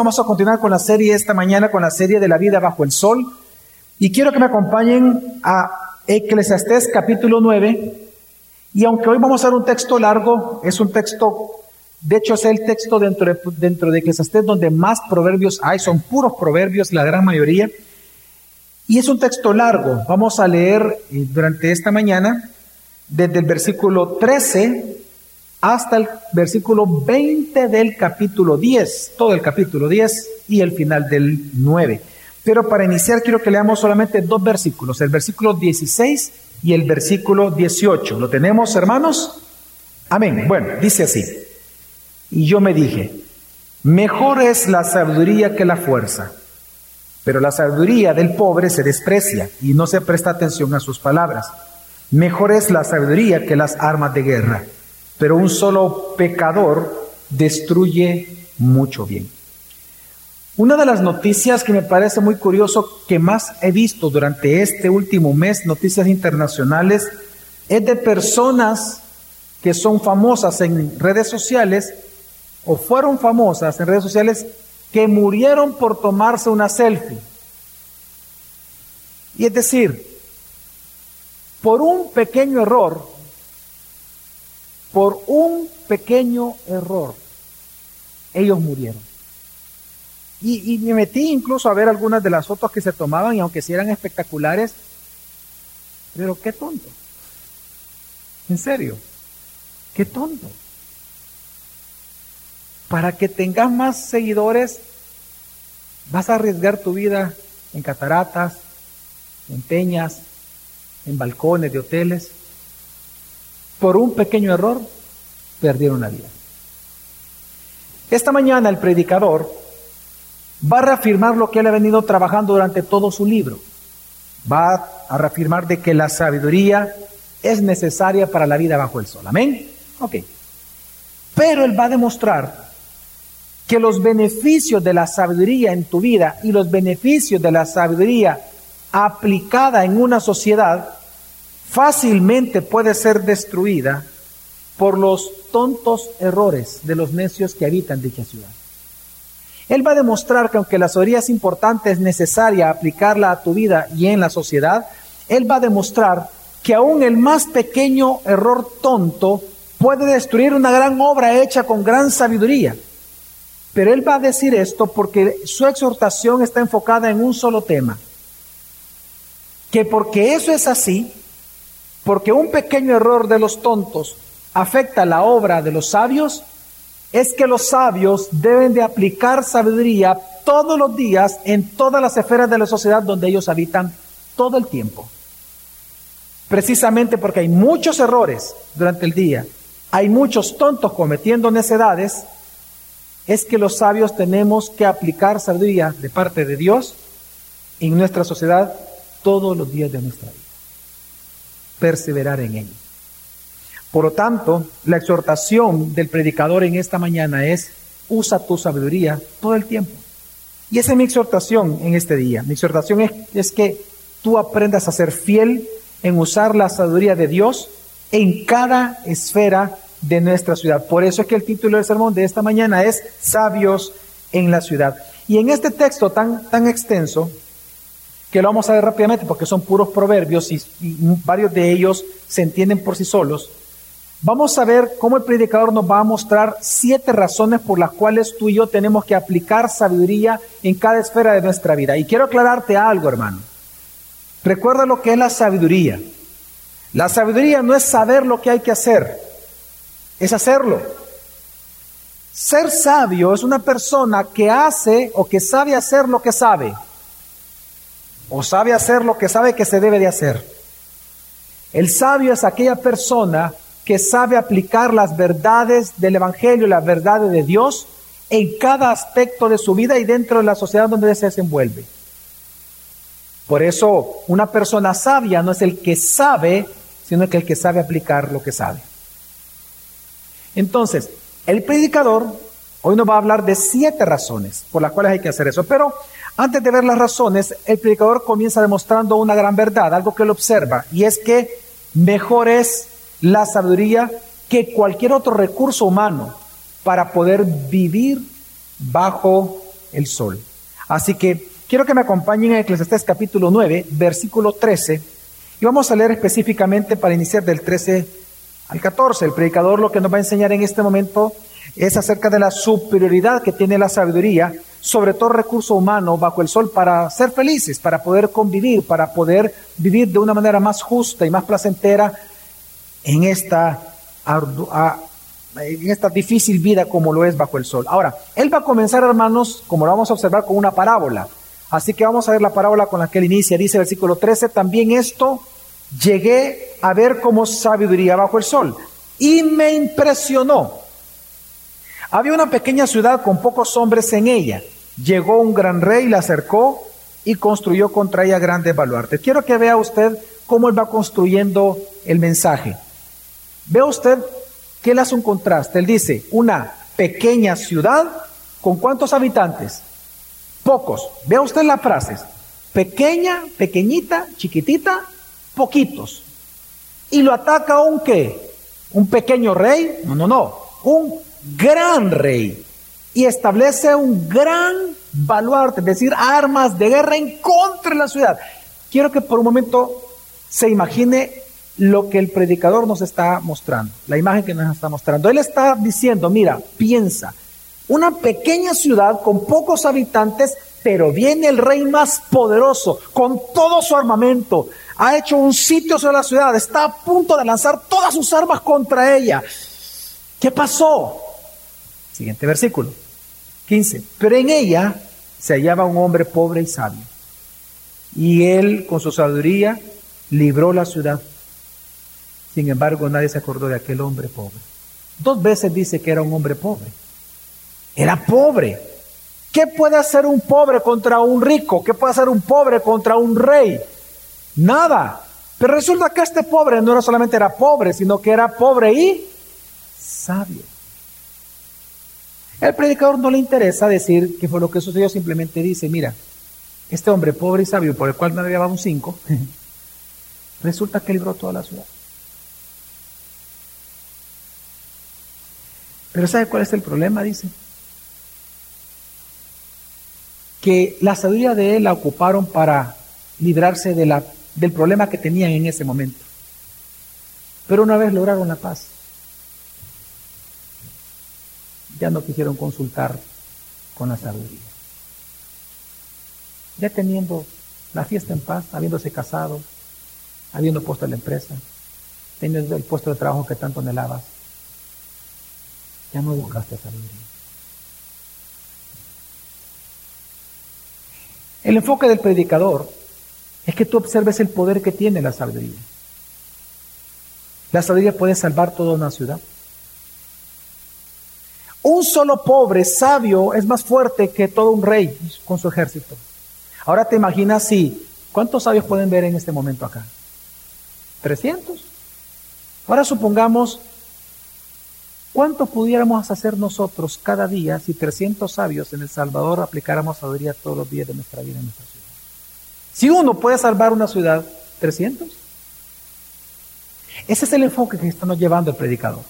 Vamos a continuar con la serie esta mañana, con la serie de la vida bajo el sol. Y quiero que me acompañen a Eclesiastés capítulo 9. Y aunque hoy vamos a ver un texto largo, es un texto, de hecho es el texto dentro de, dentro de Eclesiastés donde más proverbios hay, son puros proverbios la gran mayoría. Y es un texto largo. Vamos a leer eh, durante esta mañana desde el versículo 13 hasta el versículo 20 del capítulo 10, todo el capítulo 10 y el final del 9. Pero para iniciar quiero que leamos solamente dos versículos, el versículo 16 y el versículo 18. ¿Lo tenemos, hermanos? Amén. Bueno, dice así. Y yo me dije, mejor es la sabiduría que la fuerza, pero la sabiduría del pobre se desprecia y no se presta atención a sus palabras. Mejor es la sabiduría que las armas de guerra pero un solo pecador destruye mucho bien. Una de las noticias que me parece muy curioso que más he visto durante este último mes, noticias internacionales, es de personas que son famosas en redes sociales o fueron famosas en redes sociales que murieron por tomarse una selfie. Y es decir, por un pequeño error, por un pequeño error, ellos murieron. Y, me metí incluso a ver algunas de las fotos que se tomaban y aunque sí eran espectaculares, pero qué tonto. En serio, qué tonto. Para que tengas más seguidores, vas a arriesgar tu vida en cataratas, en peñas, en balcones de hoteles por un pequeño error, perdieron la vida. Esta mañana el predicador va a reafirmar lo que él ha venido trabajando durante todo su libro. Va a reafirmar de que la sabiduría es necesaria para la vida bajo el sol. Amén. Ok. Pero él va a demostrar que los beneficios de la sabiduría en tu vida y los beneficios de la sabiduría aplicada en una sociedad fácilmente puede ser destruida por los tontos errores de los necios que habitan dicha ciudad. Él va a demostrar que aunque la sabiduría es importante, es necesaria aplicarla a tu vida y en la sociedad, él va a demostrar que aún el más pequeño error tonto puede destruir una gran obra hecha con gran sabiduría. Pero él va a decir esto porque su exhortación está enfocada en un solo tema. Que porque eso es así, porque un pequeño error de los tontos afecta la obra de los sabios, es que los sabios deben de aplicar sabiduría todos los días en todas las esferas de la sociedad donde ellos habitan todo el tiempo. Precisamente porque hay muchos errores durante el día, hay muchos tontos cometiendo necedades, es que los sabios tenemos que aplicar sabiduría de parte de Dios en nuestra sociedad todos los días de nuestra vida perseverar en él. Por lo tanto, la exhortación del predicador en esta mañana es, usa tu sabiduría todo el tiempo. Y esa es mi exhortación en este día. Mi exhortación es, que tú aprendas a ser fiel en usar la sabiduría de Dios en cada esfera de nuestra ciudad. Por eso es que el título del sermón de esta mañana es Sabios en la ciudad. Y en este texto tan, tan extenso, que lo vamos a ver rápidamente porque son puros proverbios y, varios de ellos se entienden por sí solos. Vamos a ver cómo el predicador nos va a mostrar siete razones por las cuales tú y yo tenemos que aplicar sabiduría en cada esfera de nuestra vida. Y quiero aclararte algo, hermano. Recuerda lo que es la sabiduría. La sabiduría no es saber lo que hay que hacer, es hacerlo. Ser sabio es una persona que hace o que sabe hacer lo que sabe o sabe hacer lo que sabe que se debe de hacer. El sabio es aquella persona que sabe aplicar las verdades del Evangelio, las verdades de Dios en cada aspecto de su vida y dentro de la sociedad donde se desenvuelve. Por eso una persona sabia no es el que sabe, sino que el que sabe aplicar lo que sabe. Entonces, el predicador hoy nos va a hablar de siete razones por las cuales hay que hacer eso, pero antes de ver las razones, el predicador comienza demostrando una gran verdad, algo que él observa, y es que mejor es la sabiduría que cualquier otro recurso humano para poder vivir bajo el sol. Así que quiero que me acompañen en Eclesiastés capítulo 9, versículo 13, y vamos a leer específicamente para iniciar del 13 al 14. El predicador lo que nos va a enseñar en este momento es acerca de la superioridad que tiene la sabiduría sobre todo recurso humano bajo el sol para ser felices, para poder convivir, para poder vivir de una manera más justa y más placentera en esta, en esta difícil vida como lo es bajo el sol. Ahora, él va a comenzar, hermanos, como lo vamos a observar, con una parábola. Así que vamos a ver la parábola con la que él inicia. Dice el versículo 13, también esto llegué a ver como sabiduría bajo el sol. Y me impresionó había una pequeña ciudad con pocos hombres en ella. Llegó un gran rey, la acercó y construyó contra ella grandes baluartes. Quiero que vea usted cómo él va construyendo el mensaje. Vea usted que él hace un contraste. Él dice, una pequeña ciudad con cuántos habitantes? Pocos. Vea usted las frases. Pequeña, pequeñita, chiquitita, poquitos. Y lo ataca un qué? ¿Un pequeño rey? No, no, no. Un gran rey y establece un gran baluarte, es decir, armas de guerra en contra de la ciudad. Quiero que por un momento se imagine lo que el predicador nos está mostrando, la imagen que nos está mostrando. Él está diciendo, mira, piensa, una pequeña ciudad con pocos habitantes, pero viene el rey más poderoso, con todo su armamento, ha hecho un sitio sobre la ciudad, está a punto de lanzar todas sus armas contra ella. ¿Qué pasó? Siguiente versículo, 15. Pero en ella se hallaba un hombre pobre y sabio. Y él, con su sabiduría, libró la ciudad. Sin embargo, nadie se acordó de aquel hombre pobre. Dos veces dice que era un hombre pobre. Era pobre. ¿Qué puede hacer un pobre contra un rico? ¿Qué puede hacer un pobre contra un rey? Nada. Pero resulta que este pobre no era solamente era pobre, sino que era pobre y sabio. El predicador no le interesa decir qué fue lo que sucedió, simplemente dice, mira, este hombre pobre y sabio por el cual me había dado un 5, resulta que libró toda la ciudad. Pero ¿sabe cuál es el problema? Dice. Que la sabiduría de él la ocuparon para librarse de la, del problema que tenían en ese momento. Pero una vez lograron la paz, ya no quisieron consultar con la sabiduría. Ya teniendo la fiesta en paz, habiéndose casado, habiendo puesto la empresa, teniendo el puesto de trabajo que tanto anhelabas, ya no buscaste sabiduría. El enfoque del predicador es que tú observes el poder que tiene la sabiduría. La sabiduría puede salvar toda una ciudad. Un solo pobre sabio es más fuerte que todo un rey con su ejército. Ahora te imaginas si, ¿cuántos sabios pueden ver en este momento acá? 300. Ahora supongamos, ¿cuánto pudiéramos hacer nosotros cada día si 300 sabios en El Salvador aplicáramos sabiduría todos los días de nuestra vida en nuestra ciudad? Si uno puede salvar una ciudad, 300. Ese es el enfoque que estamos llevando el predicador.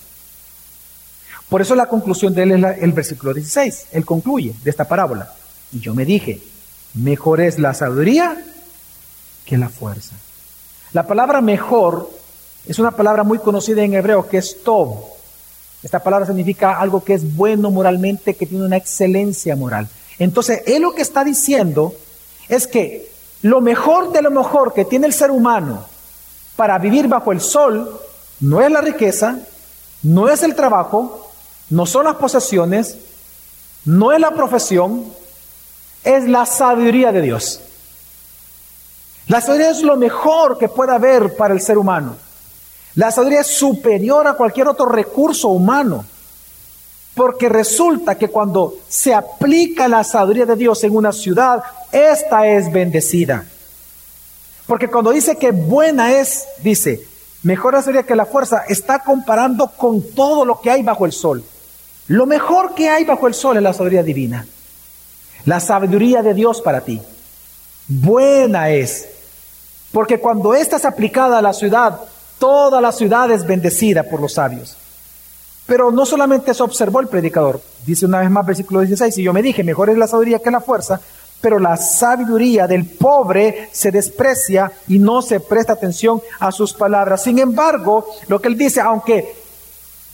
Por eso la conclusión de él es el versículo 16. Él concluye de esta parábola. Y yo me dije, mejor es la sabiduría que la fuerza. La palabra mejor es una palabra muy conocida en hebreo que es tov. Esta palabra significa algo que es bueno moralmente, que tiene una excelencia moral. Entonces, él lo que está diciendo es que lo mejor de lo mejor que tiene el ser humano para vivir bajo el sol no es la riqueza, no es el trabajo, no son las posesiones, no es la profesión, es la sabiduría de Dios. La sabiduría es lo mejor que pueda haber para el ser humano. La sabiduría es superior a cualquier otro recurso humano. Porque resulta que cuando se aplica la sabiduría de Dios en una ciudad, esta es bendecida. Porque cuando dice que buena es, dice, mejor sería que la fuerza, está comparando con todo lo que hay bajo el sol. Lo mejor que hay bajo el sol es la sabiduría divina. La sabiduría de Dios para ti. Buena es. Porque cuando ésta es aplicada a la ciudad, toda la ciudad es bendecida por los sabios. Pero no solamente eso observó el predicador, dice una vez más versículo 16, y yo me dije, mejor es la sabiduría que la fuerza, pero la sabiduría del pobre se desprecia y no se presta atención a sus palabras. Sin embargo, lo que él dice, aunque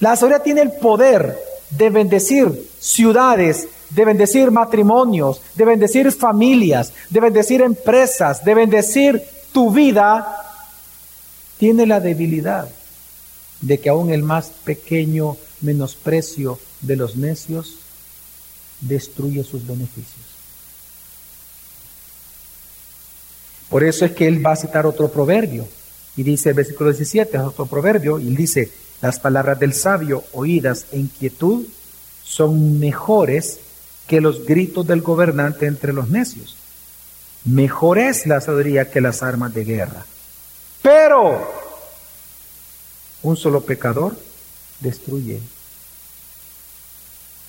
la sabiduría tiene el poder de bendecir ciudades, de bendecir matrimonios, de bendecir familias, de bendecir empresas, de bendecir tu vida, tiene la debilidad de que aún el más pequeño menosprecio de los necios destruye sus beneficios. Por eso es que él va a citar otro proverbio. Y dice el versículo 17, otro proverbio, y dice, las palabras del sabio oídas en quietud son mejores que los gritos del gobernante entre los necios. Mejor es la sabiduría que las armas de guerra. Pero un solo pecador destruye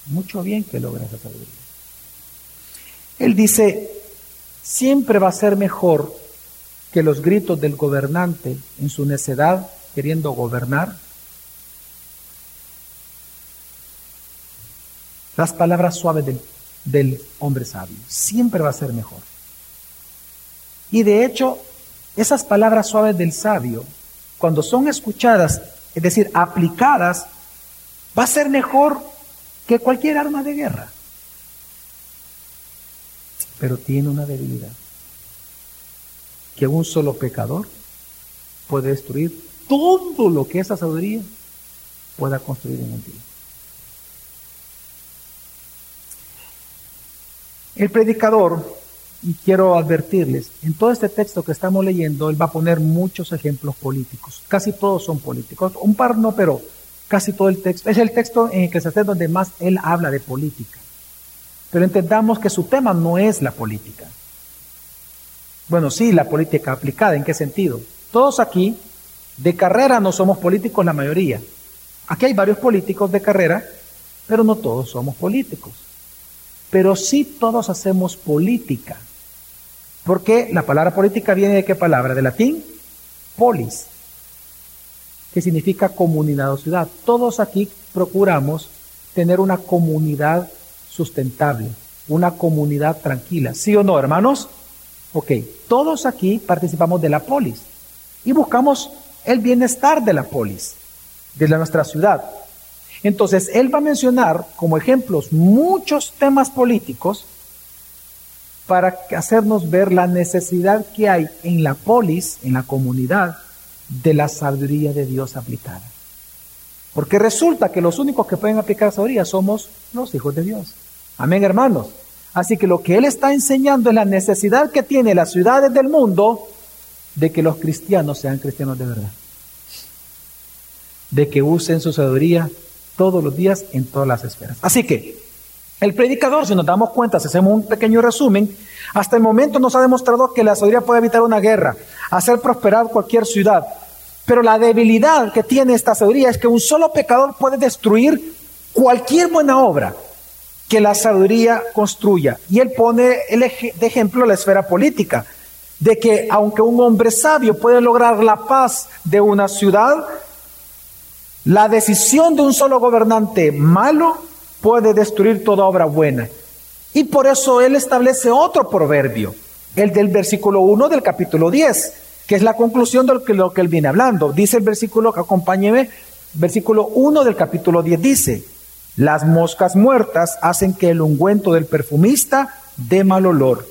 mucho bien que logra esa sabiduría. Él dice, siempre va a ser mejor que los gritos del gobernante en su necedad queriendo gobernar. Las palabras suaves del, hombre sabio. Siempre va a ser mejor. Y de hecho, esas palabras suaves del sabio, cuando son escuchadas, es decir, aplicadas, va a ser mejor que cualquier arma de guerra pero tiene una debilidad, que un solo pecador puede destruir todo lo que esa sabiduría pueda construir en el día. El predicador, y quiero advertirles, en todo este texto que estamos leyendo, él va a poner muchos ejemplos políticos. Casi todos son políticos. Un par no, pero casi todo el texto. Es el texto en el que se hace donde más él habla de política. Pero entendamos que su tema no es la política. Bueno, sí, la política aplicada, ¿en qué sentido? Todos aquí, de carrera, no somos políticos la mayoría. Aquí hay varios políticos de carrera, pero no todos somos políticos. Pero sí todos hacemos política. Porque la palabra política viene de qué palabra? De latín, polis, que significa comunidad o ciudad. Todos aquí procuramos tener una comunidad sustentable, una comunidad tranquila. ¿Sí o no, hermanos? Ok, todos aquí participamos de la polis y buscamos el bienestar de la polis, de nuestra ciudad. Entonces, él va a mencionar como ejemplos muchos temas políticos para hacernos ver la necesidad que hay en la polis, en la comunidad, de la sabiduría de Dios aplicada. Porque resulta que los únicos que pueden aplicar sabiduría somos los hijos de Dios. Amén, hermanos. Así que lo que él está enseñando es la necesidad que tiene las ciudades del mundo de que los cristianos sean cristianos de verdad. De que usen su sabiduría todos los días en todas las esferas. Así que el predicador, si nos damos cuenta, si hacemos un pequeño resumen, hasta el momento nos ha demostrado que la sabiduría puede evitar una guerra, hacer prosperar cualquier ciudad. Pero la debilidad que tiene esta sabiduría es que un solo pecador puede destruir cualquier buena obra que la sabiduría construya. Y él pone el de ejemplo la esfera política, de que aunque un hombre sabio puede lograr la paz de una ciudad, la decisión de un solo gobernante malo puede destruir toda obra buena. Y por eso él establece otro proverbio, el del versículo 1 del capítulo 10, que es la conclusión de lo que, él viene hablando. Dice el versículo, acompáñeme, versículo 1 del capítulo 10 dice, las moscas muertas hacen que el ungüento del perfumista dé mal olor.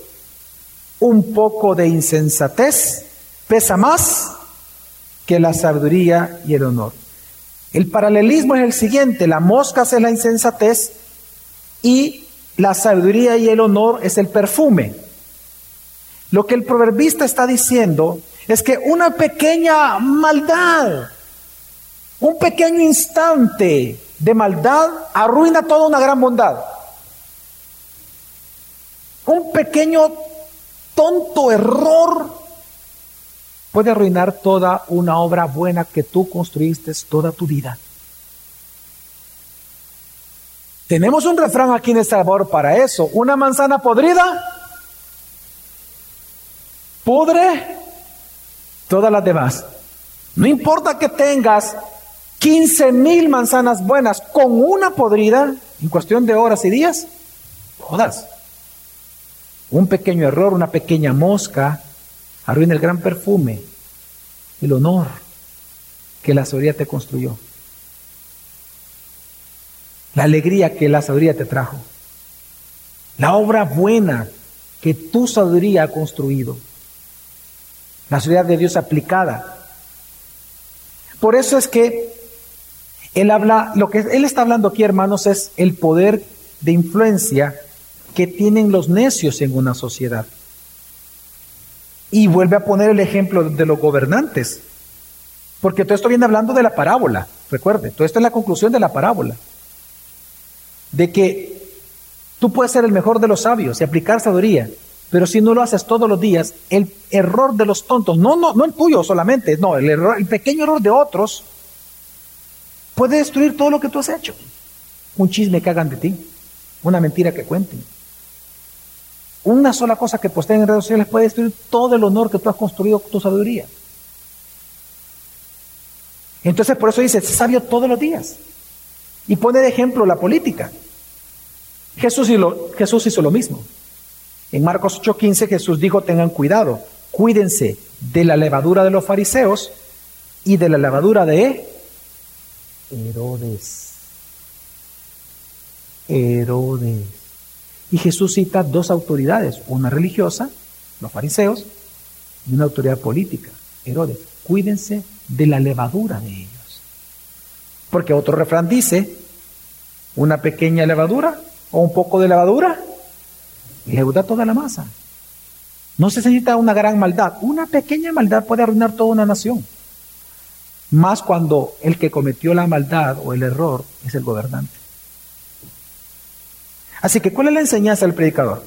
Un poco de insensatez pesa más que la sabiduría y el honor. El paralelismo es el siguiente, la mosca es la insensatez y la sabiduría y el honor es el perfume. Lo que el proverbista está diciendo es que una pequeña maldad, un pequeño instante de maldad arruina toda una gran bondad. Un pequeño tonto error puede arruinar toda una obra buena que tú construiste toda tu vida. Tenemos un refrán aquí en El Salvador para eso. Una manzana podrida pudre todas las demás. No importa que tengas 15 mil manzanas buenas con una podrida en cuestión de horas y días, todas. Un pequeño error, una pequeña mosca, arruina el gran perfume, el honor que la sabiduría te construyó. La alegría que la sabiduría te trajo. La obra buena que tu sabiduría ha construido. La sabiduría de Dios aplicada. Por eso es que él habla, lo que él está hablando aquí, hermanos, es el poder de influencia que tienen los necios en una sociedad. Y vuelve a poner el ejemplo de los gobernantes. Porque todo esto viene hablando de la parábola, recuerde, todo esto es la conclusión de la parábola. De que tú puedes ser el mejor de los sabios y aplicar sabiduría, pero si no lo haces todos los días, el error de los tontos, no, no, no el tuyo solamente, no, el, error, el pequeño error de otros, puede destruir todo lo que tú has hecho. Un chisme que hagan de ti, una mentira que cuenten. Una sola cosa que posteen en redes sociales puede destruir todo el honor que tú has construido con tu sabiduría. Entonces por eso dice, sabio todos los días. Y pone de ejemplo la política. Jesús, Jesús hizo lo mismo. En Marcos 8:15 Jesús dijo, tengan cuidado, cuídense de la levadura de los fariseos y de la levadura de Herodes. Herodes. Y Jesús cita dos autoridades, una religiosa, los fariseos, y una autoridad política, Herodes. Cuídense de la levadura de ellos. Porque otro refrán dice, una pequeña levadura o un poco de levadura leuda toda la masa. No se necesita una gran maldad. Una pequeña maldad puede arruinar toda una nación. Más cuando el que cometió la maldad o el error es el gobernante. Así que, ¿cuál es la enseñanza del predicador?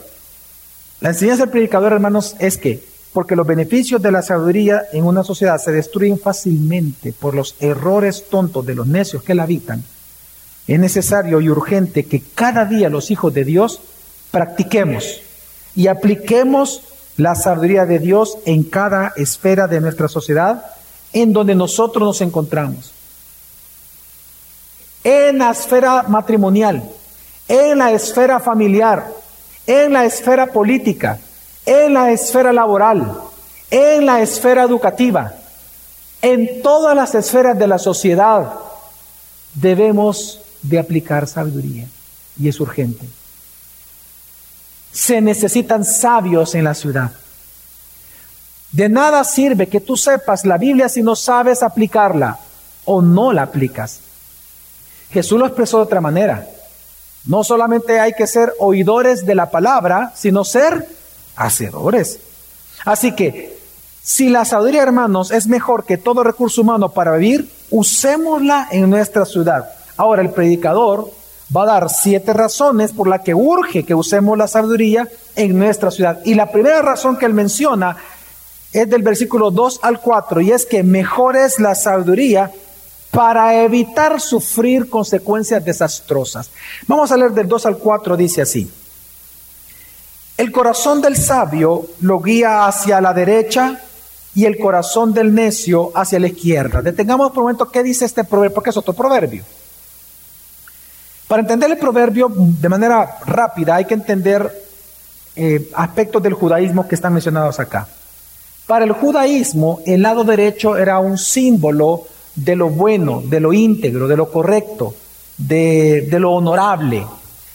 La enseñanza del predicador, hermanos, es que, porque los beneficios de la sabiduría en una sociedad se destruyen fácilmente por los errores tontos de los necios que la habitan, es necesario y urgente que cada día los hijos de Dios practiquemos y apliquemos la sabiduría de Dios en cada esfera de nuestra sociedad en donde nosotros nos encontramos. En la esfera matrimonial, en la esfera familiar, en la esfera política, en la esfera laboral, en la esfera educativa, en todas las esferas de la sociedad debemos de aplicar sabiduría y es urgente. Se necesitan sabios en la ciudad. De nada sirve que tú sepas la Biblia si no sabes aplicarla o no la aplicas. Jesús lo expresó de otra manera. No solamente hay que ser oidores de la palabra, sino ser hacedores. Así que, si la sabiduría, hermanos, es mejor que todo recurso humano para vivir, usémosla en nuestra ciudad. Ahora, el predicador va a dar siete razones por las que urge que usemos la sabiduría en nuestra ciudad. Y la primera razón que él menciona es del versículo 2 al 4, y es que mejor es la sabiduría para evitar sufrir consecuencias desastrosas. Vamos a leer del 2 al 4, dice así. El corazón del sabio lo guía hacia la derecha y el corazón del necio hacia la izquierda. Detengamos por un momento qué dice este proverbio, porque es otro proverbio. Para entender el proverbio de manera rápida hay que entender eh, aspectos del judaísmo que están mencionados acá. Para el judaísmo, el lado derecho era un símbolo de lo bueno, de lo íntegro, de lo correcto, de, lo honorable.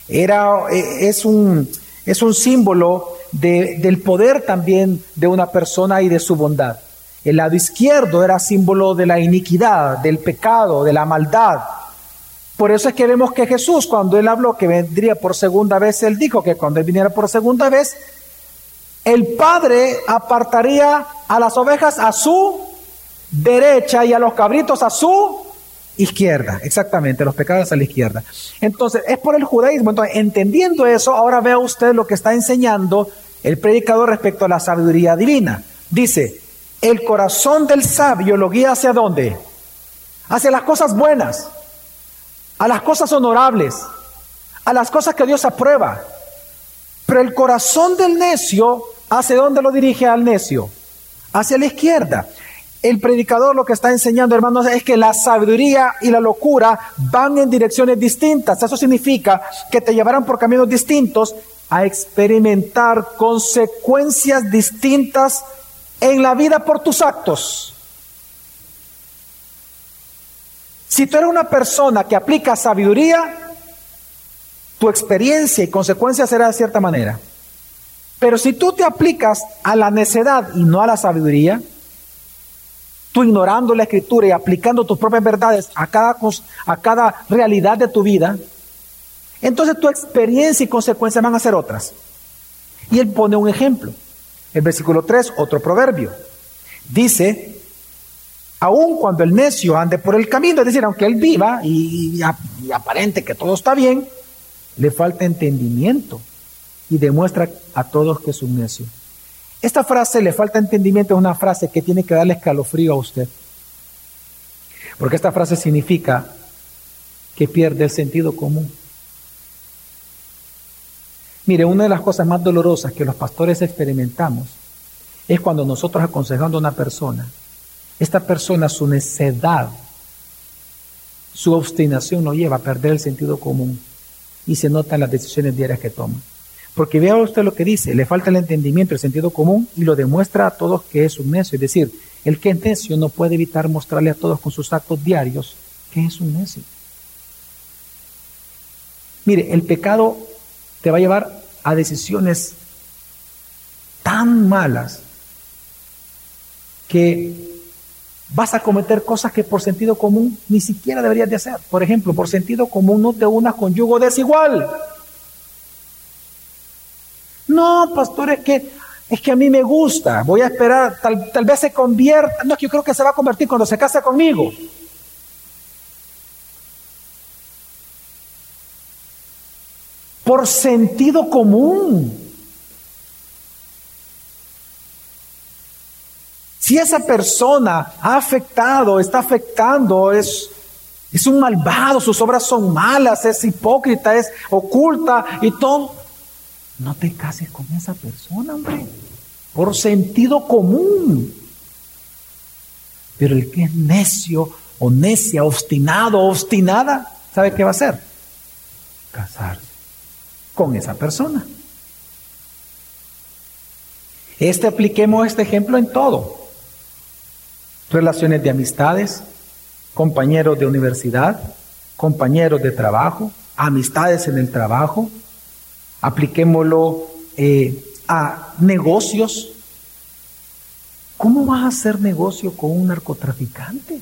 Era, e, es, un, es un símbolo del poder también de una persona y de su bondad. El lado izquierdo era símbolo de la iniquidad, del pecado, de la maldad. Por eso es que vemos que Jesús, cuando él habló que vendría por segunda vez, él dijo que cuando él viniera por segunda vez, el Padre apartaría a las ovejas a su derecha y a los cabritos a su izquierda. Exactamente, los pecados a la izquierda. Entonces, es por el judaísmo. Entonces, entendiendo eso, ahora vea usted lo que está enseñando el predicador respecto a la sabiduría divina. Dice, el corazón del sabio lo guía hacia dónde? Hacia las cosas buenas, a las cosas honorables, a las cosas que Dios aprueba. Pero el corazón del necio, ¿hacia dónde lo dirige al necio? Hacia la izquierda. El predicador lo que está enseñando, hermanos, es que la sabiduría y la locura van en direcciones distintas. Eso significa que te llevarán por caminos distintos a experimentar consecuencias distintas en la vida por tus actos. Si tú eres una persona que aplica sabiduría, tu experiencia y consecuencia será de cierta manera. Pero si tú te aplicas a la necedad y no a la sabiduría, tú ignorando la escritura y aplicando tus propias verdades a cada, a cada realidad de tu vida, entonces tu experiencia y consecuencia van a ser otras. Y él pone un ejemplo. El versículo 3, otro proverbio. Dice, aun cuando el necio ande por el camino, es decir, aunque él viva y, y aparente que todo está bien, le falta entendimiento y demuestra a todos que es un necio. Esta frase, le falta entendimiento, es una frase que tiene que darle escalofrío a usted. Porque esta frase significa que pierde el sentido común. Mire, una de las cosas más dolorosas que los pastores experimentamos es cuando nosotros aconsejando a una persona, esta persona, su necedad, su obstinación nos lleva a perder el sentido común y se nota en las decisiones diarias que toma. Porque vea usted lo que dice, le falta el entendimiento, el sentido común y lo demuestra a todos que es un necio. Es decir, el que es necio no puede evitar mostrarle a todos con sus actos diarios que es un necio. Mire, el pecado te va a llevar a decisiones tan malas que vas a cometer cosas que por sentido común ni siquiera deberías de hacer. Por ejemplo, por sentido común no te unas con yugo desigual. No, pastor, es que, es que a mí me gusta, voy a esperar, tal, tal vez se convierta, no, yo creo que se va a convertir cuando se case conmigo. Por sentido común. Si esa persona ha afectado, está afectando, es, es un malvado, sus obras son malas, es hipócrita, es oculta y todo, no te cases con esa persona, hombre. Por sentido común. Pero el que es necio o necia, obstinado, obstinada, ¿sabe qué va a hacer? Casarse con esa persona. Este apliquemos este ejemplo en todo. Relaciones de amistades, compañeros de universidad, compañeros de trabajo, amistades en el trabajo, apliquémoslo eh, a negocios. ¿Cómo vas a hacer negocio con un narcotraficante?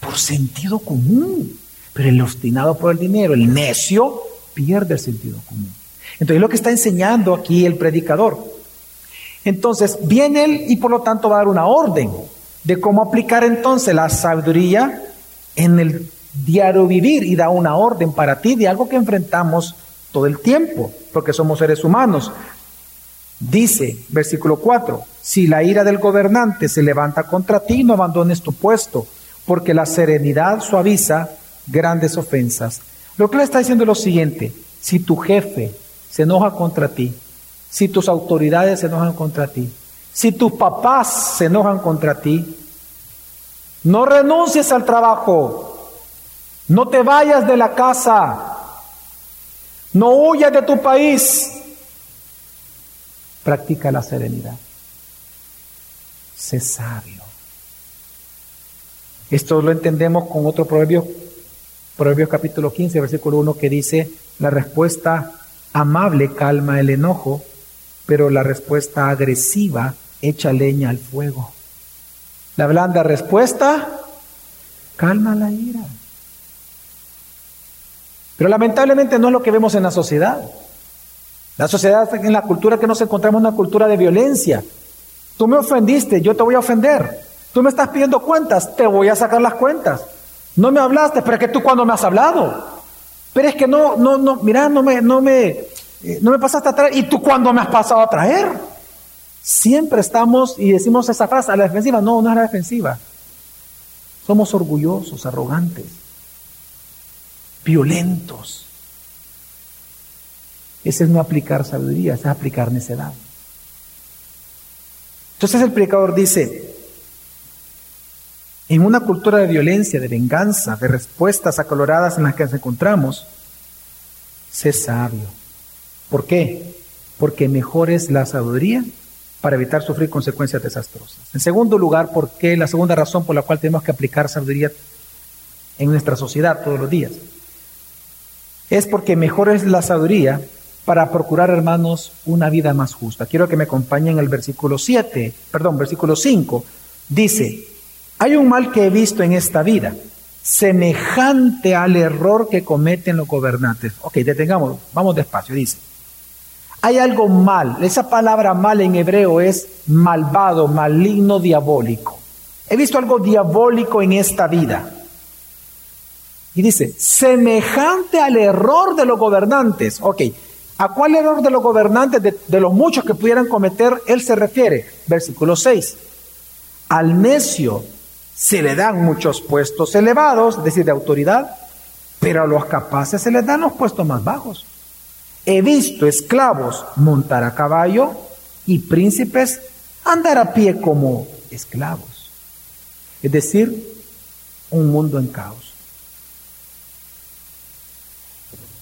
Por sentido común. Pero el obstinado por el dinero, el necio, pierde el sentido común. Entonces, lo que está enseñando aquí el predicador. Entonces, viene él y por lo tanto va a dar una orden de cómo aplicar entonces la sabiduría en el diario vivir y da una orden para ti de algo que enfrentamos todo el tiempo, porque somos seres humanos. Dice, versículo 4, si la ira del gobernante se levanta contra ti, no abandones tu puesto, porque la serenidad suaviza grandes ofensas. Lo que le está diciendo es lo siguiente, si tu jefe se enoja contra ti, si tus autoridades se enojan contra ti, si tus papás se enojan contra ti, no renuncies al trabajo, no te vayas de la casa, no huyas de tu país. Practica la serenidad. Sé sabio. Esto lo entendemos con otro proverbio, Proverbios capítulo 15, versículo 1, que dice, la respuesta amable calma el enojo, pero la respuesta agresiva echa leña al fuego. La blanda respuesta calma la ira. Pero lamentablemente no es lo que vemos en la sociedad. La sociedad, en la cultura que nos encontramos, es una cultura de violencia. Tú me ofendiste, yo te voy a ofender. Tú me estás pidiendo cuentas, te voy a sacar las cuentas. No me hablaste, pero es que tú cuando me has hablado. Pero es que no, no, no, mira, no me, no me, eh, no me pasaste a traer. ¿Y tú cuando me has pasado a traer? Siempre estamos y decimos esa frase a la defensiva. No, no es la defensiva. Somos orgullosos, arrogantes violentos. Ese es no aplicar sabiduría, es aplicar necedad. Entonces el predicador dice, En una cultura de violencia, de venganza, de respuestas acaloradas en las que nos encontramos, sé sabio. ¿Por qué? Porque mejor es la sabiduría para evitar sufrir consecuencias desastrosas. En segundo lugar, ¿por qué? La segunda razón por la cual tenemos que aplicar sabiduría en nuestra sociedad todos los días. Es porque mejor es la sabiduría para procurar, hermanos, una vida más justa. Quiero que me acompañen el versículo 7, perdón, versículo 5. Dice, hay un mal que he visto en esta vida, semejante al error que cometen los gobernantes. Ok, detengamos, vamos despacio, dice. Hay algo mal, esa palabra mal en hebreo es malvado, maligno, diabólico. He visto algo diabólico en esta vida. Y dice, semejante al error de los gobernantes. Ok, ¿a cuál error de los gobernantes, de, los muchos que pudieran cometer, él se refiere? Versículo 6. Al necio se le dan muchos puestos elevados, es decir, de autoridad, pero a los capaces se les dan los puestos más bajos. He visto esclavos montar a caballo y príncipes andar a pie como esclavos. Es decir, un mundo en caos.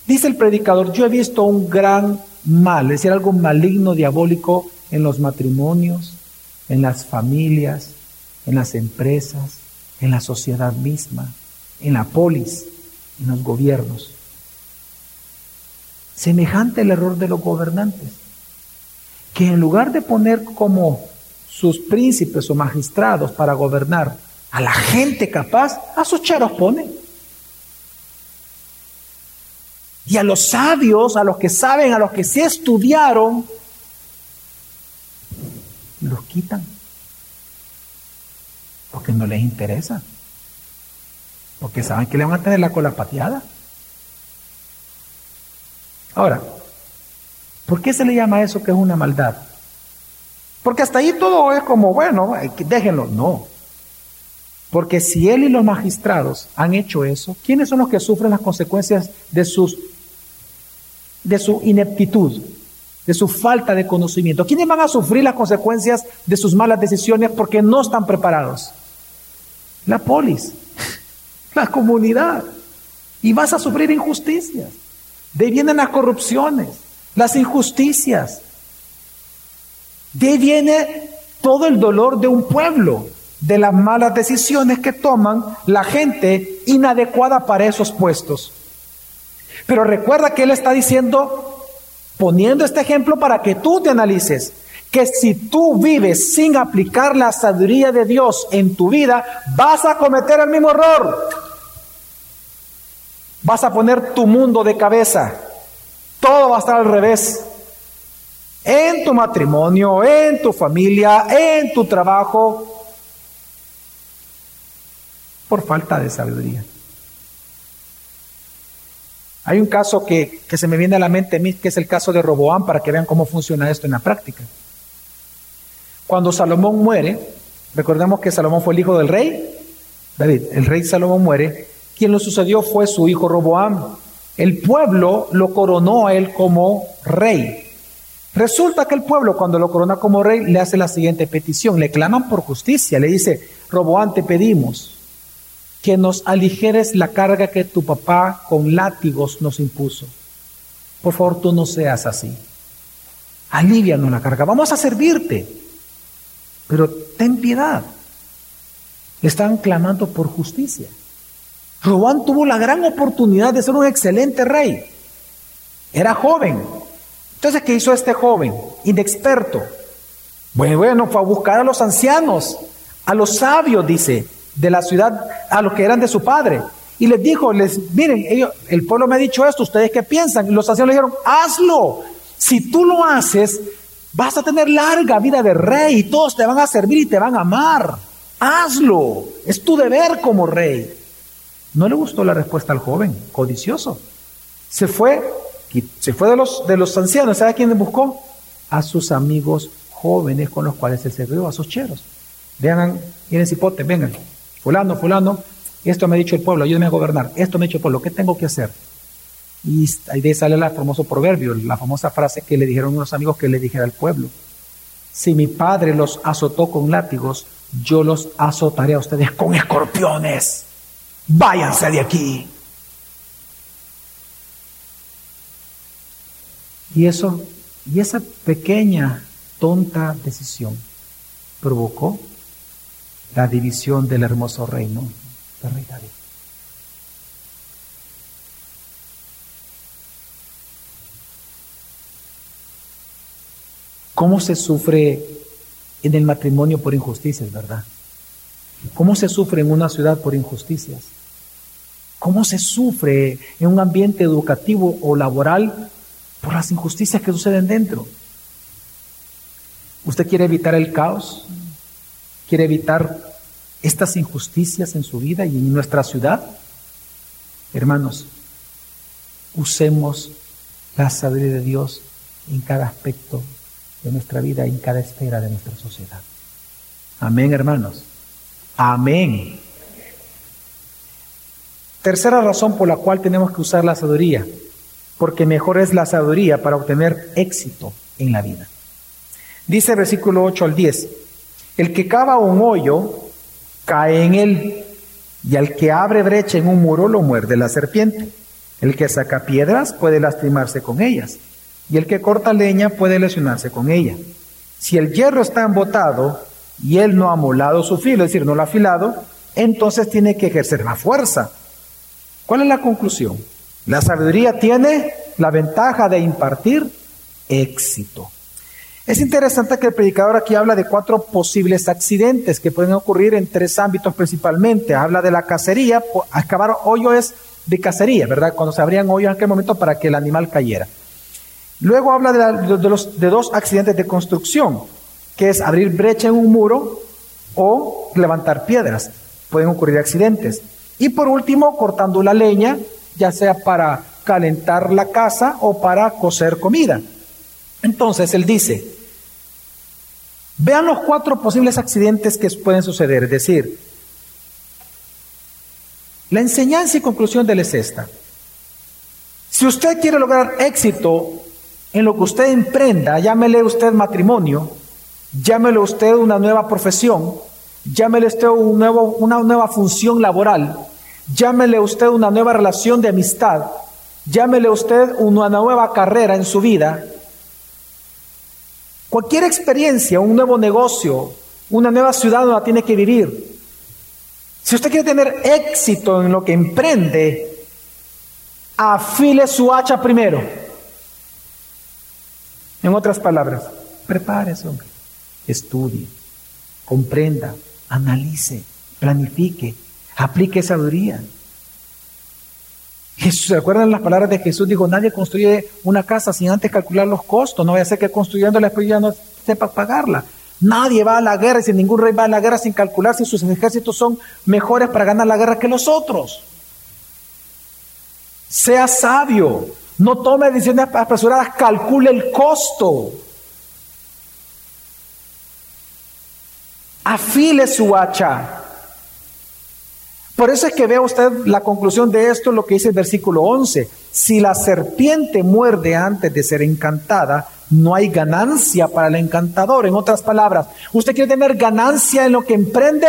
Dice el predicador, yo he visto un gran mal, es decir, algo maligno, diabólico en los matrimonios, en las familias, en las empresas, en la sociedad misma, en la polis, en los gobiernos. Semejante el error de los gobernantes, que en lugar de poner como sus príncipes o magistrados para gobernar a la gente capaz, a sus cheros ponen. Y a los sabios, a los que saben, a los que se estudiaron, los quitan porque no les interesa. Porque saben que le van a tener la cola pateada. Ahora, ¿por qué se le llama eso que es una maldad? Porque hasta ahí todo es como, bueno, déjenlo. No. Porque si él y los magistrados han hecho eso, ¿quiénes son los que sufren las consecuencias de, sus, de su ineptitud, de su falta de conocimiento? ¿Quiénes van a sufrir las consecuencias de sus malas decisiones porque no están preparados? la polis, la comunidad. Y vas a sufrir injusticias. De ahí vienen las corrupciones, las injusticias. De ahí viene todo el dolor de un pueblo, de las malas decisiones que toman la gente inadecuada para esos puestos. Pero recuerda que Él está diciendo, poniendo este ejemplo para que tú te analices que si tú vives sin aplicar la sabiduría de Dios en tu vida, vas a cometer el mismo error. Vas a poner tu mundo de cabeza. Todo va a estar al revés. En tu matrimonio, en tu familia, en tu trabajo, por falta de sabiduría. Hay un caso que, se me viene a la mente, que es el caso de Roboán, para que vean cómo funciona esto en la práctica. Cuando Salomón muere, recordemos que Salomón fue el hijo del rey, David, el rey Salomón muere, quien lo sucedió fue su hijo Roboam. El pueblo lo coronó a él como rey. Resulta que el pueblo cuando lo corona como rey le hace la siguiente petición, le claman por justicia, le dice, Roboam te pedimos que nos aligeres la carga que tu papá con látigos nos impuso. Por favor, tú no seas así. Alivianos la carga, vamos a servirte pero ten piedad. Están clamando por justicia. Robán tuvo la gran oportunidad de ser un excelente rey. Era joven. Entonces, ¿qué hizo este joven? Inexperto. Bueno, bueno, fue a buscar a los ancianos, a los sabios, dice, de la ciudad, a los que eran de su padre. Y les dijo, les, miren, el pueblo me ha dicho esto, ¿ustedes qué piensan? Y los ancianos le dijeron, hazlo. Si tú lo haces, Vas a tener larga vida de rey y todos te van a servir y te van a amar. Hazlo. Es tu deber como rey. No le gustó la respuesta al joven, codicioso. Se fue, se fue de los, de los ancianos. ¿Sabe a quién buscó? A sus amigos jóvenes con los cuales se sirvió, a sus cheros. Vengan, miren cipote, vengan. Fulano, fulano, esto me ha dicho el pueblo, ayúdame a gobernar. Esto me ha dicho el pueblo, ¿qué tengo que hacer? Y ahí sale el famoso proverbio, la famosa frase que le dijeron unos amigos que le dijera al pueblo. Si mi padre los azotó con látigos, yo los azotaré a ustedes con escorpiones. Váyanse de aquí. Y eso, y esa pequeña, tonta decisión provocó la división del hermoso reino de Rey. ¿Cómo se sufre en el matrimonio por injusticias, verdad? ¿Cómo se sufre en una ciudad por injusticias? ¿Cómo se sufre en un ambiente educativo o laboral por las injusticias que suceden dentro? ¿Usted quiere evitar el caos? ¿Quiere evitar estas injusticias en su vida y en nuestra ciudad? Hermanos, usemos la sabiduría de Dios en cada aspecto de nuestra vida, en cada esfera de nuestra sociedad. Amén, hermanos. Amén. Tercera razón por la cual tenemos que usar la sabiduría, porque mejor es la sabiduría para obtener éxito en la vida. Dice versículo 8 al 10, el que cava un hoyo cae en él, y al que abre brecha en un muro lo muerde la serpiente. El que saca piedras puede lastimarse con ellas, y el que corta leña puede lesionarse con ella. Si el hierro está embotado y él no ha molado su filo, es decir, no lo ha afilado, entonces tiene que ejercer la fuerza. ¿Cuál es la conclusión? La sabiduría tiene la ventaja de impartir éxito. Es interesante que el predicador aquí habla de cuatro posibles accidentes que pueden ocurrir en tres ámbitos principalmente. Habla de la cacería, acabar hoyo es de cacería, ¿verdad? Cuando se abrían hoyos en aquel momento para que el animal cayera. Luego habla de, los, de dos accidentes de construcción, que es abrir brecha en un muro o levantar piedras. Pueden ocurrir accidentes. Y por último, cortando la leña, ya sea para calentar la casa o para cocer comida. Entonces él dice, vean los cuatro posibles accidentes que pueden suceder, es decir, la enseñanza y conclusión de él es esta. Si usted quiere lograr éxito en lo que usted emprenda, llámele usted matrimonio, llámele usted una nueva profesión, llámele usted una nueva función laboral, llámele usted una nueva relación de amistad, llámele usted una nueva carrera en su vida, Cualquier experiencia, un nuevo negocio, una nueva ciudad donde tiene que vivir. Si usted quiere tener éxito en lo que emprende, afile su hacha primero. En otras palabras, prepárese, hombre. Estudie, comprenda, analice, planifique, aplique sabiduría. ¿Se acuerdan las palabras de Jesús? Dijo, nadie construye una casa sin antes calcular los costos. No vaya a ser que construyéndola después ya no sepa pagarla. Nadie va a la guerra, y si ningún rey va a la guerra sin calcular si sus ejércitos son mejores para ganar la guerra que los otros. Sea sabio, no tome decisiones apresuradas, calcule el costo. Afile su hacha. Por eso es que vea usted la conclusión de esto, lo que dice el versículo 11. Si la serpiente muerde antes de ser encantada, no hay ganancia para el encantador. En otras palabras, usted quiere tener ganancia en lo que emprende,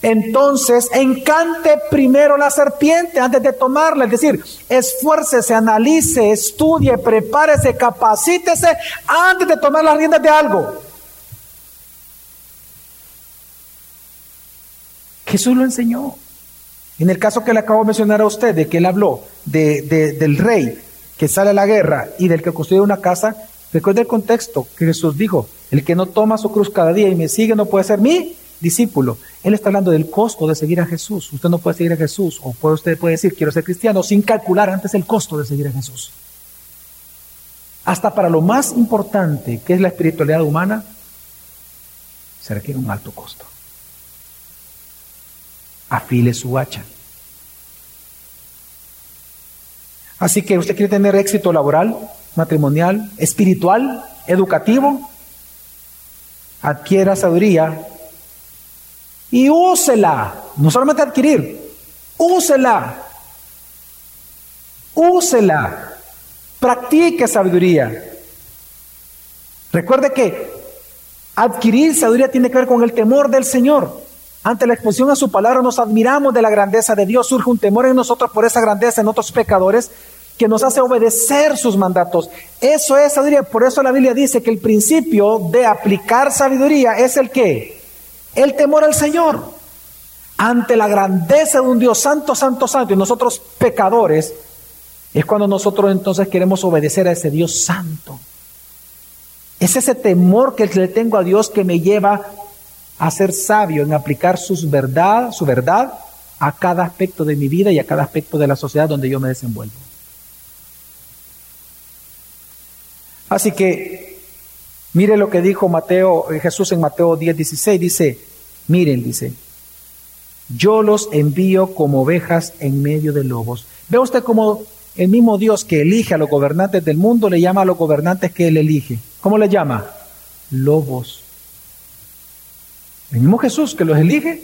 entonces encante primero la serpiente antes de tomarla. Es decir, esfuércese, analice, estudie, prepárese, capacítese antes de tomar las riendas de algo. Jesús lo enseñó. En el caso que le acabo de mencionar a usted, de que él habló de, del rey que sale a la guerra y del que construye una casa, recuerde el contexto que Jesús dijo, el que no toma su cruz cada día y me sigue no puede ser mi discípulo. Él está hablando del costo de seguir a Jesús. Usted no puede seguir a Jesús, o puede, usted puede decir, quiero ser cristiano, sin calcular antes el costo de seguir a Jesús. Hasta para lo más importante, que es la espiritualidad humana, se requiere un alto costo afile su hacha. Así que usted quiere tener éxito laboral, matrimonial, espiritual, educativo, adquiera sabiduría y úsela, no solamente adquirir, úsela, úsela, practique sabiduría. Recuerde que Adquirir sabiduría tiene que ver con el temor del Señor. Ante la exposición a su palabra nos admiramos de la grandeza de Dios. Surge un temor en nosotros por esa grandeza en otros pecadores que nos hace obedecer sus mandatos. Eso es sabiduría. Por eso la Biblia dice que el principio de aplicar sabiduría es el que? El temor al Señor. Ante la grandeza de un Dios santo, santo, santo, y nosotros pecadores, es cuando nosotros entonces queremos obedecer a ese Dios santo. Es ese temor que le tengo a Dios que me lleva a ser sabio en aplicar sus verdad, su verdad a cada aspecto de mi vida y a cada aspecto de la sociedad donde yo me desenvuelvo. Así que mire lo que dijo Mateo, eh, Jesús en Mateo 10, 16, dice, miren, dice, yo los envío como ovejas en medio de lobos. Ve usted cómo el mismo Dios que elige a los gobernantes del mundo le llama a los gobernantes que él elige. ¿Cómo le llama? Lobos. El mismo Jesús que los elige,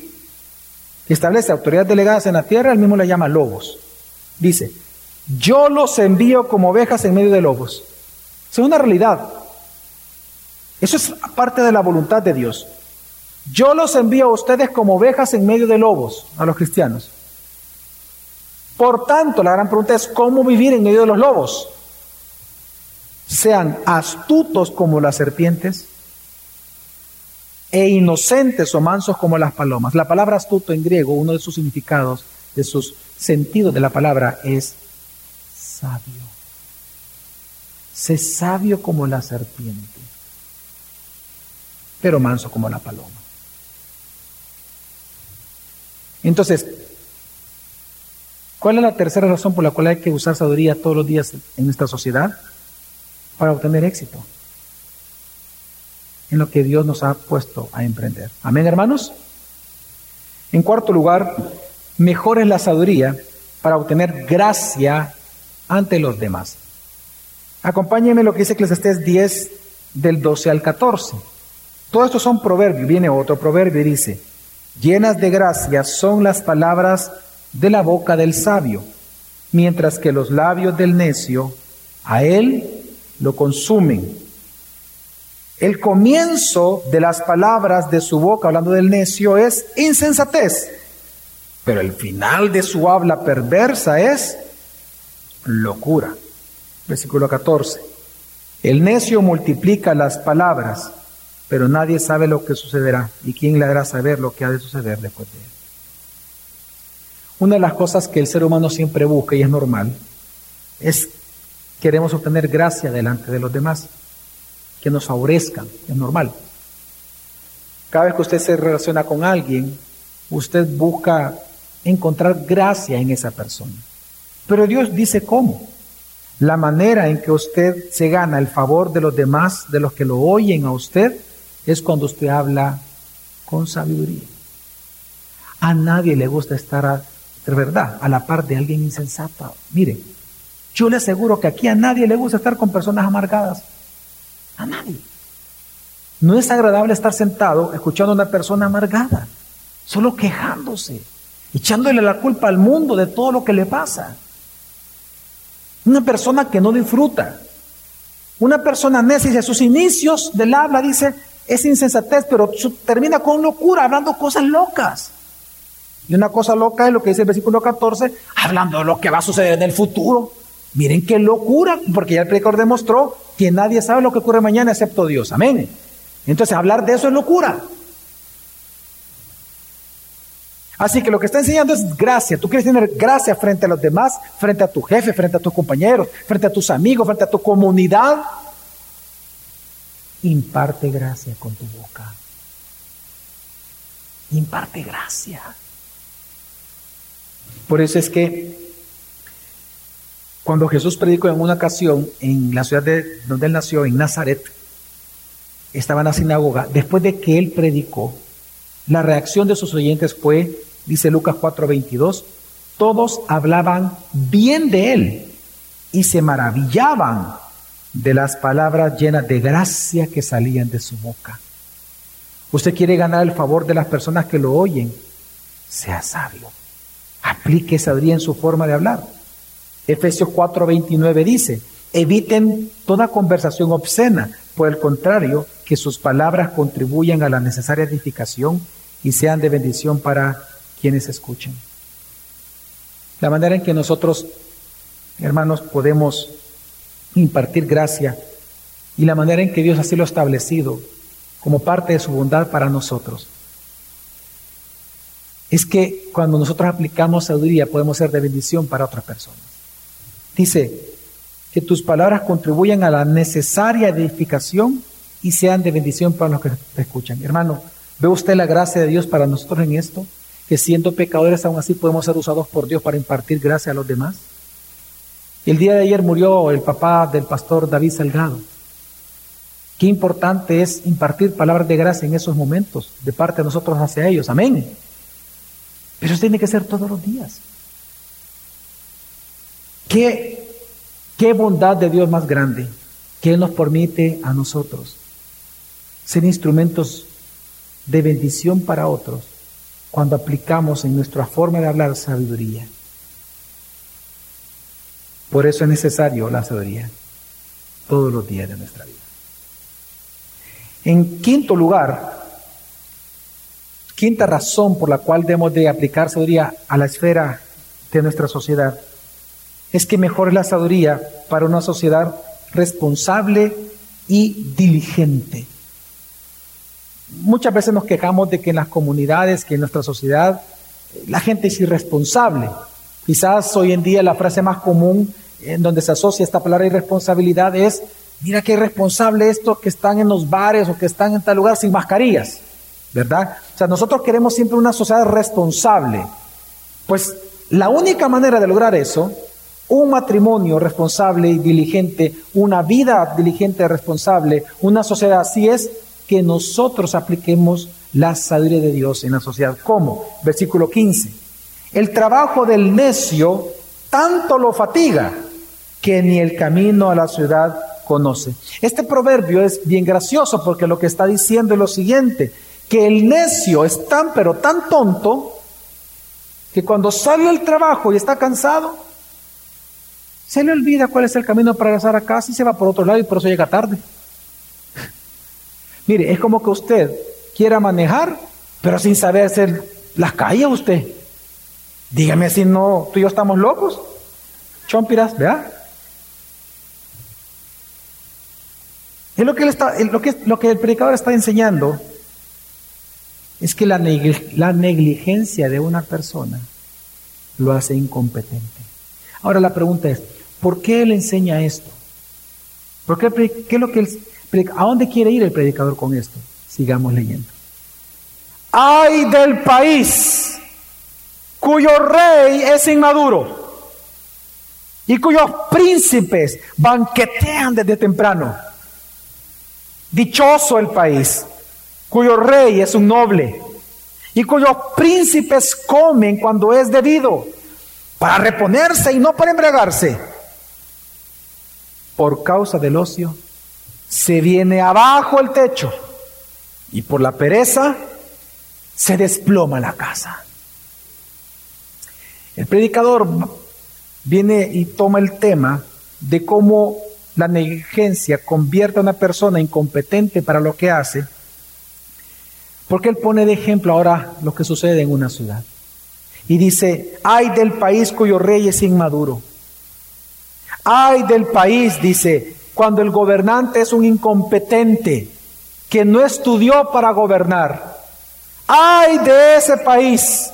que establece autoridades delegadas en la tierra, el mismo le llama lobos. Dice, yo los envío como ovejas en medio de lobos. Es una realidad. Eso es parte de la voluntad de Dios. Yo los envío a ustedes como ovejas en medio de lobos, a los cristianos. Por tanto, la gran pregunta es cómo vivir en medio de los lobos. Sean astutos como las serpientes e inocentes o mansos como las palomas. La palabra astuto en griego, uno de sus significados, de sus sentidos de la palabra es sabio. Sé sabio como la serpiente, pero manso como la paloma. Entonces, ¿cuál es la tercera razón por la cual hay que usar sabiduría todos los días en esta sociedad? Para obtener éxito en lo que Dios nos ha puesto a emprender. Amén, hermanos. En cuarto lugar, mejor es la sabiduría para obtener gracia ante los demás. Acompáñenme lo que dice Eclesiastés 10 del 12 al 14. Todo esto son proverbios. Viene otro proverbio y dice, llenas de gracia son las palabras de la boca del sabio, mientras que los labios del necio a él lo consumen. El comienzo de las palabras de su boca, hablando del necio, es insensatez, pero el final de su habla perversa es locura. Versículo 14. El necio multiplica las palabras, pero nadie sabe lo que sucederá y quién le hará saber lo que ha de suceder después de él. Una de las cosas que el ser humano siempre busca y es normal es queremos obtener gracia delante de los demás, que nos favorezcan, es normal. Cada vez que usted se relaciona con alguien, usted busca encontrar gracia en esa persona. Pero Dios dice cómo. La manera en que usted se gana el favor de los demás, de los que lo oyen a usted, es cuando usted habla con sabiduría. A nadie le gusta estar, de verdad, a la par de alguien insensato. Mire, yo le aseguro que aquí a nadie le gusta estar con personas amargadas. A nadie. No es agradable estar sentado escuchando a una persona amargada, solo quejándose, echándole la culpa al mundo de todo lo que le pasa. Una persona que no disfruta. Una persona necia, sus inicios del habla dice, es insensatez, pero termina con locura, hablando cosas locas. Y una cosa loca es lo que dice el versículo 14, hablando de lo que va a suceder en el futuro. Miren qué locura, porque ya el predicador demostró que nadie sabe lo que ocurre mañana excepto Dios. Amén. Entonces hablar de eso es locura. Así que lo que está enseñando es gracia. Tú quieres tener gracia frente a los demás, frente a tu jefe, frente a tus compañeros, frente a tus amigos, frente a tu comunidad. Imparte gracia con tu boca. Imparte gracia. Por eso es que cuando Jesús predicó en una ocasión en la ciudad de donde él nació, en Nazaret, estaba en la sinagoga, después de que él predicó, la reacción de sus oyentes fue, dice Lucas 4:22, todos hablaban bien de él y se maravillaban de las palabras llenas de gracia que salían de su boca. Usted quiere ganar el favor de las personas que lo oyen, sea sabio. Aplique sabiduría en su forma de hablar. Efesios 4:29 dice, Eviten toda conversación obscena, por el contrario, que sus palabras contribuyan a la necesaria edificación y sean de bendición para quienes escuchen. La manera en que nosotros, hermanos, podemos impartir gracia y la manera en que Dios así lo ha establecido como parte de su bondad para nosotros es que cuando nosotros aplicamos sabiduría podemos ser de bendición para otras personas. Dice que tus palabras contribuyan a la necesaria edificación y sean de bendición para los que te escuchan. Hermano, ¿ve usted la gracia de Dios para nosotros en esto? Que siendo pecadores aún así podemos ser usados por Dios para impartir gracia a los demás. El día de ayer murió el papá del pastor David Salgado. Qué importante es impartir palabras de gracia en esos momentos, de parte de nosotros hacia ellos. Amén. Pero eso tiene que ser todos los días. ¿Qué, qué bondad de Dios más grande que Él nos permite a nosotros ser instrumentos de bendición para otros cuando aplicamos en nuestra forma de hablar sabiduría. Por eso es necesario la sabiduría todos los días de nuestra vida. En quinto lugar, quinta razón por la cual debemos de aplicar sabiduría a la esfera de nuestra sociedad es que mejore la sabiduría para una sociedad responsable y diligente. Muchas veces nos quejamos de que en las comunidades, que en nuestra sociedad, la gente es irresponsable. Quizás hoy en día la frase más común en donde se asocia esta palabra irresponsabilidad es, mira qué irresponsable esto que están en los bares o que están en tal lugar sin mascarillas, ¿verdad? O sea, nosotros queremos siempre una sociedad responsable. Pues la única manera de lograr eso, un matrimonio responsable y diligente, una vida diligente y responsable, una sociedad así es que nosotros apliquemos la sabiduría de Dios en la sociedad. ¿Cómo? Versículo 15. El trabajo del necio tanto lo fatiga que ni el camino a la ciudad conoce. Este proverbio es bien gracioso porque lo que está diciendo es lo siguiente, que el necio es tan pero tan tonto que cuando sale al trabajo y está cansado, se le olvida cuál es el camino para regresar a casa y se va por otro lado y por eso llega tarde. Mire, es como que usted quiera manejar, pero sin saber hacer las calles usted. Dígame si no, tú y yo estamos locos. Chompiras, ¿verdad? Es lo que, el predicador está enseñando es que la negligencia de una persona lo hace incompetente. Ahora la pregunta es, ¿por qué él enseña esto? ¿Por qué, qué es lo que ¿A dónde quiere ir el predicador con esto? Sigamos leyendo. Ay del país cuyo rey es inmaduro y cuyos príncipes banquetean desde temprano. Dichoso el país cuyo rey es un noble y cuyos príncipes comen cuando es debido, para reponerse y no para embriagarse. Por causa del ocio se viene abajo el techo y por la pereza se desploma la casa. El predicador viene y toma el tema de cómo la negligencia convierte a una persona incompetente para lo que hace, porque él pone de ejemplo ahora lo que sucede en una ciudad. Y dice, ay del país cuyo rey es inmaduro. Ay del país, dice, cuando el gobernante es un incompetente que no estudió para gobernar. ¡Ay de ese país!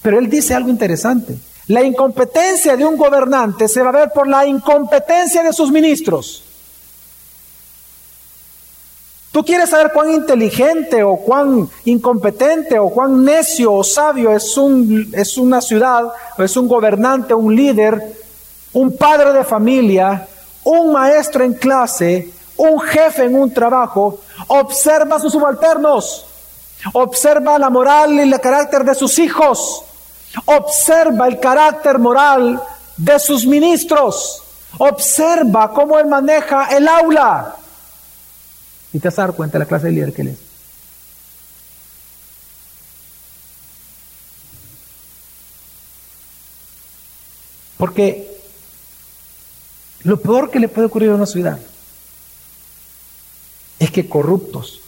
Pero él dice algo interesante. La incompetencia de un gobernante se va a ver por la incompetencia de sus ministros. Tú quieres saber cuán inteligente o cuán incompetente o cuán necio o sabio es, un, es una ciudad o es un gobernante, un líder, un padre de familia, un maestro en clase, un jefe en un trabajo, observa a sus subalternos, observa la moral y el carácter de sus hijos, observa el carácter moral de sus ministros, observa cómo él maneja el aula. Y te vas a dar cuenta de la clase de líder que él es. Porque Lo peor que le puede ocurrir a una ciudad es que corruptos,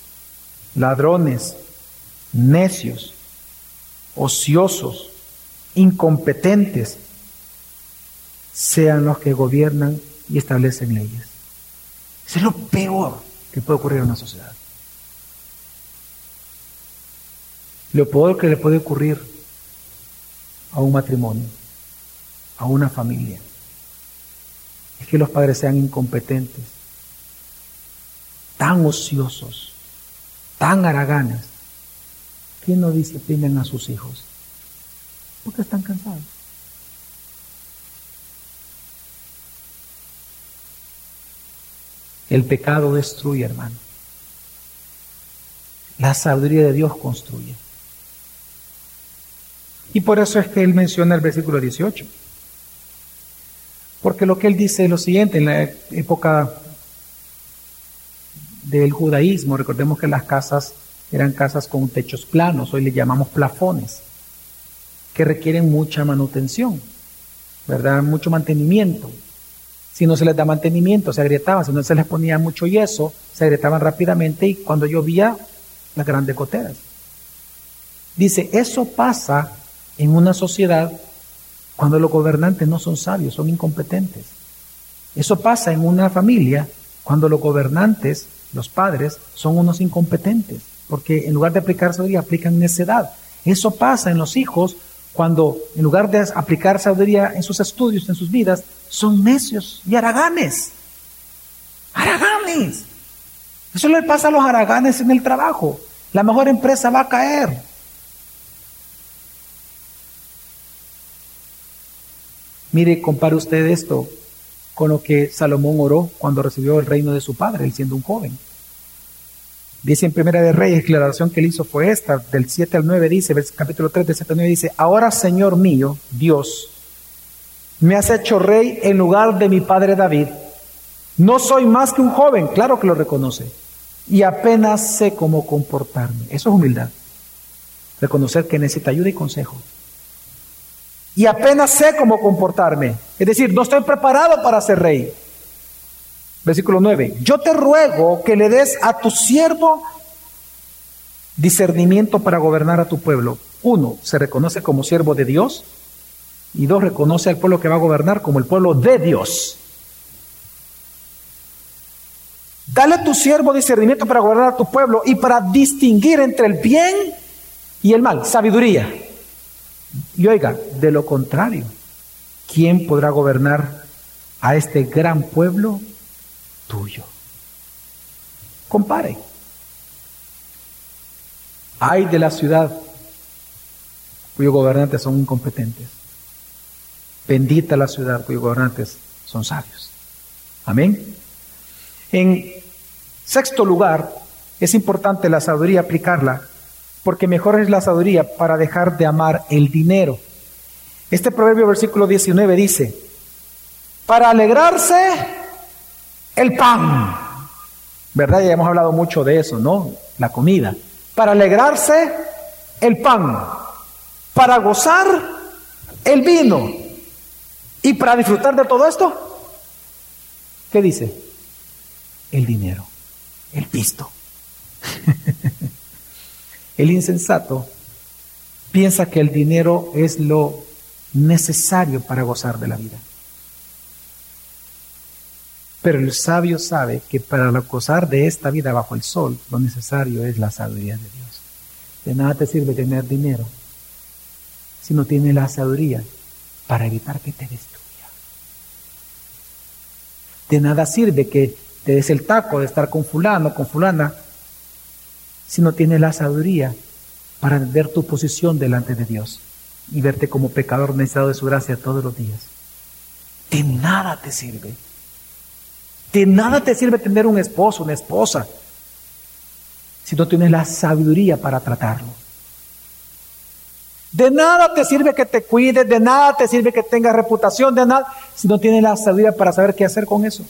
ladrones, necios, ociosos, incompetentes, sean los que gobiernan y establecen leyes. Eso es lo peor que puede ocurrir a una sociedad. Lo peor que le puede ocurrir a un matrimonio, a una familia, es que los padres sean incompetentes, tan ociosos, tan haraganes, que no disciplinan a sus hijos, porque están cansados. El pecado destruye, hermano. La sabiduría de Dios construye. Y por eso es que él menciona el versículo 18. Porque lo que él dice es lo siguiente, en la época del judaísmo, recordemos que las casas eran casas con techos planos, hoy le llamamos plafones, que requieren mucha manutención, ¿verdad? Mucho mantenimiento. Si no se les da mantenimiento, se agrietaban, si no se les ponía mucho yeso, se agrietaban rápidamente y cuando llovía, las grandes goteras. Dice, eso pasa en una sociedad cuando los gobernantes no son sabios, son incompetentes. Eso pasa en una familia cuando los gobernantes, los padres, son unos incompetentes, porque en lugar de aplicar sabiduría, aplican necedad. Eso pasa en los hijos cuando en lugar de aplicar sabiduría en sus estudios, en sus vidas, son necios y haraganes. Haraganes. Eso le pasa a los haraganes en el trabajo. La mejor empresa va a caer. Mire, compare usted esto con lo que Salomón oró cuando recibió el reino de su padre, él siendo un joven. Dice en Primera de Reyes, declaración que él hizo fue esta, del 7 al 9 dice, capítulo 3 del 7 al 9 dice, ahora Señor mío, Dios, me has hecho rey en lugar de mi padre David. No soy más que un joven, claro que lo reconoce, y apenas sé cómo comportarme. Eso es humildad. Reconocer que necesita ayuda y consejo y apenas sé cómo comportarme. Es decir, no estoy preparado para ser rey. Versículo 9. Yo te ruego que le des a tu siervo discernimiento para gobernar a tu pueblo. Uno, se reconoce como siervo de Dios. Y dos, reconoce al pueblo que va a gobernar como el pueblo de Dios. Dale a tu siervo discernimiento para gobernar a tu pueblo y para distinguir entre el bien y el mal. Sabiduría. Y oiga, de lo contrario, ¿quién podrá gobernar a este gran pueblo tuyo? Compare. Hay de la ciudad cuyos gobernantes son incompetentes. Bendita la ciudad cuyos gobernantes son sabios. Amén. En sexto lugar, es importante la sabiduría aplicarla porque mejor es la sabiduría para dejar de amar el dinero. Este proverbio versículo 19 dice, para alegrarse el pan, ¿verdad? Ya hemos hablado mucho de eso, ¿no? La comida. Para alegrarse el pan, para gozar el vino y para disfrutar de todo esto, ¿qué dice? El dinero, el pisto. El insensato piensa que el dinero es lo necesario para gozar de la vida. Pero el sabio sabe que para gozar de esta vida bajo el sol, lo necesario es la sabiduría de Dios. De nada te sirve tener dinero si no tienes la sabiduría para evitar que te destruya. De nada sirve que te des el taco de estar con fulano, con fulana, si no tienes la sabiduría para ver tu posición delante de Dios y verte como pecador necesitado de su gracia todos los días. De nada te sirve. De nada te sirve tener un esposo, una esposa, si no tienes la sabiduría para tratarlo. De nada te sirve que te cuides, de nada te sirve que tengas reputación, de nada, si no tienes la sabiduría para saber qué hacer con eso.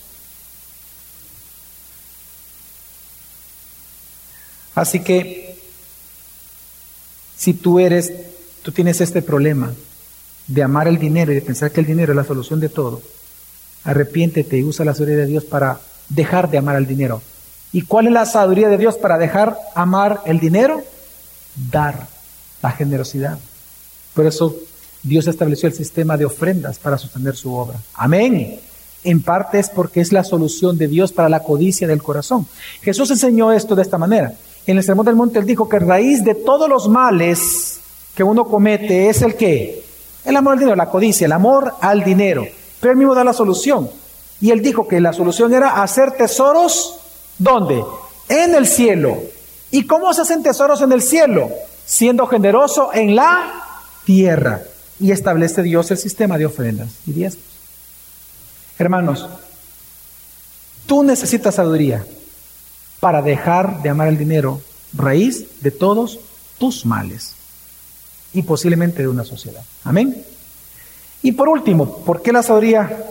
Así que si tú eres, tú tienes este problema de amar el dinero y de pensar que el dinero es la solución de todo, Arrepiéntete y usa la sabiduría de Dios para dejar de amar al dinero. ¿Y cuál es la sabiduría de Dios para dejar amar el dinero? Dar la generosidad. Por eso Dios estableció el sistema de ofrendas para sostener su obra. Amén. En parte es porque es la solución de Dios para la codicia del corazón. Jesús enseñó esto de esta manera. En el Sermón del Monte él dijo que raíz de todos los males que uno comete es el que? El amor al dinero, la codicia, el amor al dinero. Pero él mismo da la solución. Y él dijo que la solución era hacer tesoros, ¿dónde? En el cielo. ¿Y cómo se hacen tesoros en el cielo? Siendo generoso en la tierra. Y establece Dios el sistema de ofrendas y diezmos. Hermanos, tú necesitas sabiduría para dejar de amar el dinero, raíz de todos tus males y posiblemente de una sociedad. Amén. Y por último, ¿por qué la sabiduría